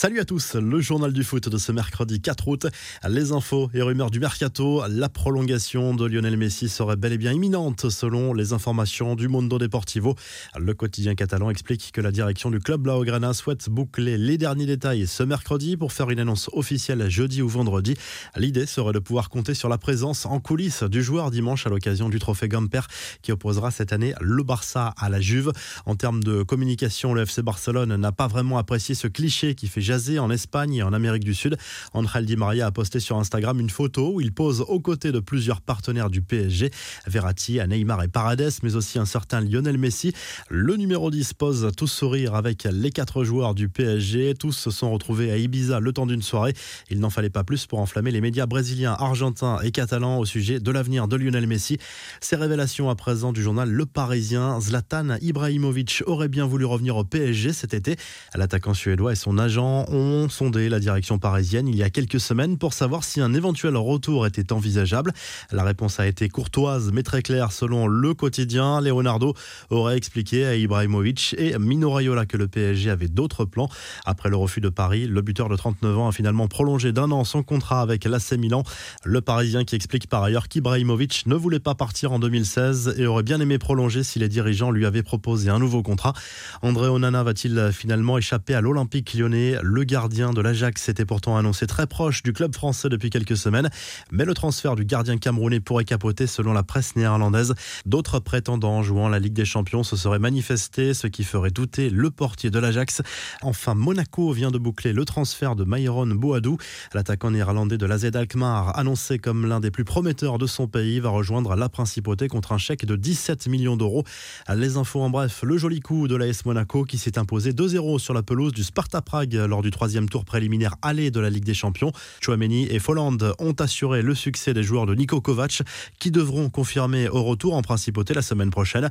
Salut à tous, le journal du foot de ce mercredi 4 août. Les infos et rumeurs du mercato. La prolongation de Lionel Messi serait bel et bien imminente selon les informations du Mondo Deportivo. Le quotidien catalan explique que la direction du club Blaugrana souhaite boucler les derniers détails ce mercredi pour faire une annonce officielle jeudi ou vendredi. L'idée serait de pouvoir compter sur la présence en coulisses du joueur dimanche à l'occasion du trophée Gamper qui opposera cette année le Barça à la Juve. En termes de communication, le FC Barcelone n'a pas vraiment apprécié ce cliché qui fait en Espagne et en Amérique du Sud. Angel Di Maria a posté sur Instagram une photo où il pose aux côtés de plusieurs partenaires du PSG, Verratti, Neymar et Paredes, mais aussi un certain Lionel Messi. Le numéro 10 pose tout sourire avec les quatre joueurs du PSG. Tous se sont retrouvés à Ibiza le temps d'une soirée. Il n'en fallait pas plus pour enflammer les médias brésiliens, argentins et catalans au sujet de l'avenir de Lionel Messi. Ces révélations à présent du journal Le Parisien, Zlatan Ibrahimovic aurait bien voulu revenir au PSG cet été. L'attaquant suédois et son agent ont sondé la direction parisienne il y a quelques semaines pour savoir si un éventuel retour était envisageable. La réponse a été courtoise mais très claire selon le quotidien. Leonardo aurait expliqué à Ibrahimovic et Mino Raiola que le PSG avait d'autres plans. Après le refus de Paris, le buteur de 39 ans a finalement prolongé d'un an son contrat avec l'AC Milan. Le Parisien qui explique par ailleurs qu'Ibrahimovic ne voulait pas partir en 2016 et aurait bien aimé prolonger si les dirigeants lui avaient proposé un nouveau contrat. André Onana va-t-il finalement échapper à l'Olympique lyonnais? Le gardien de l'Ajax était pourtant annoncé très proche du club français depuis quelques semaines, mais le transfert du gardien camerounais pourrait capoter selon la presse néerlandaise. D'autres prétendants jouant la Ligue des Champions se seraient manifestés, ce qui ferait douter le portier de l'Ajax. Enfin, Monaco vient de boucler le transfert de Myron Boadou. L'attaquant néerlandais de l'AZ Alkmaar, annoncé comme l'un des plus prometteurs de son pays, va rejoindre la principauté contre un chèque de 17 millions d'euros. Les infos en bref, le joli coup de l'AS Monaco qui s'est imposé 2-0 sur la pelouse du Sparta Prague lors du troisième tour préliminaire aller de la Ligue des Champions. Chouameni et Folland ont assuré le succès des joueurs de Niko Kovac qui devront confirmer au retour en principauté la semaine prochaine.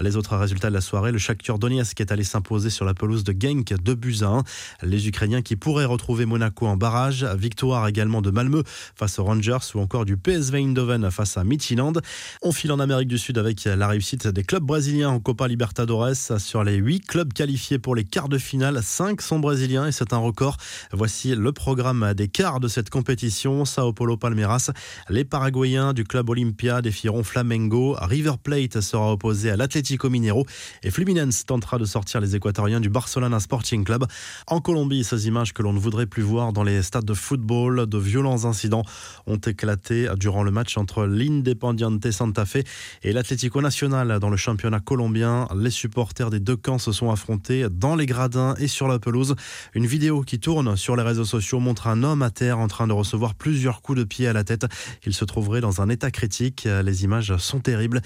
Les autres résultats de la soirée, le Shakhtar Donetsk est allé s'imposer sur la pelouse de Genk de buts 1. Les Ukrainiens qui pourraient retrouver Monaco en barrage, victoire également de Malmö face aux Rangers ou encore du PSV Eindhoven face à Midtjylland. On file en Amérique du Sud avec la réussite des clubs brésiliens en Copa Libertadores. Sur les 8 clubs qualifiés pour les quarts de finale, 5 sont brésiliens et c'est un record. Voici le programme des quarts de cette compétition. Sao Paulo Palmeiras, les Paraguayens du club Olympia défieront Flamengo. River Plate sera opposé à l'Atlético Mineiro et Fluminense tentera de sortir les Équatoriens du Barcelona Sporting Club. En Colombie, ces images que l'on ne voudrait plus voir dans les stades de football, de violents incidents ont éclaté durant le match entre l'Independiente Santa Fe et l'Atlético Nacional dans le championnat colombien. Les supporters des deux camps se sont affrontés dans les gradins et sur la pelouse. Une vidéo qui tourne sur les réseaux sociaux montre un homme à terre en train de recevoir plusieurs coups de pied à la tête. Il se trouverait dans un état critique. Les images sont terribles.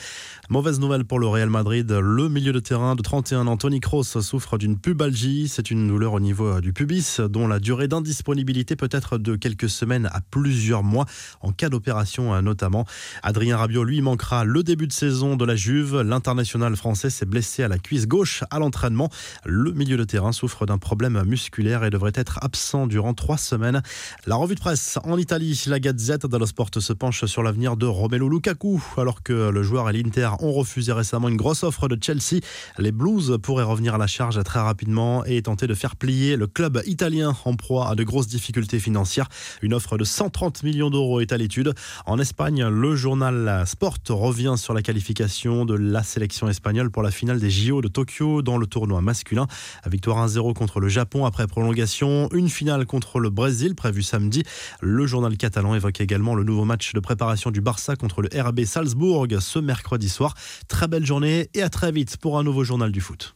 Mauvaise nouvelle pour le Real Madrid. Le milieu de terrain de 31 ans, Tony Kroos, souffre d'une pubalgie. C'est une douleur au niveau du pubis dont la durée d'indisponibilité peut être de quelques semaines à plusieurs mois en cas d'opération notamment. Adrien Rabiot, lui, manquera le début de saison de la Juve. L'international français s'est blessé à la cuisse gauche à l'entraînement. Le milieu de terrain souffre d'un problème musculaire et devrait être absent durant trois semaines. La revue de presse en Italie, la Gazette dello Sport se penche sur l'avenir de Romelu Lukaku. Alors que le joueur et l'Inter ont refusé récemment une grosse offre de Chelsea, les Blues pourraient revenir à la charge très rapidement et tenter de faire plier le club italien en proie à de grosses difficultés financières. Une offre de 130 millions d'euros est à l'étude. En Espagne, le journal Sport revient sur la qualification de la sélection espagnole pour la finale des JO de Tokyo dans le tournoi masculin. Victoire 1-0 contre le Japon après Une finale contre le Brésil prévue samedi. Le journal catalan évoque également le nouveau match de préparation du Barça contre le RB Salzbourg ce mercredi soir. Très belle journée et à très vite pour un nouveau journal du foot.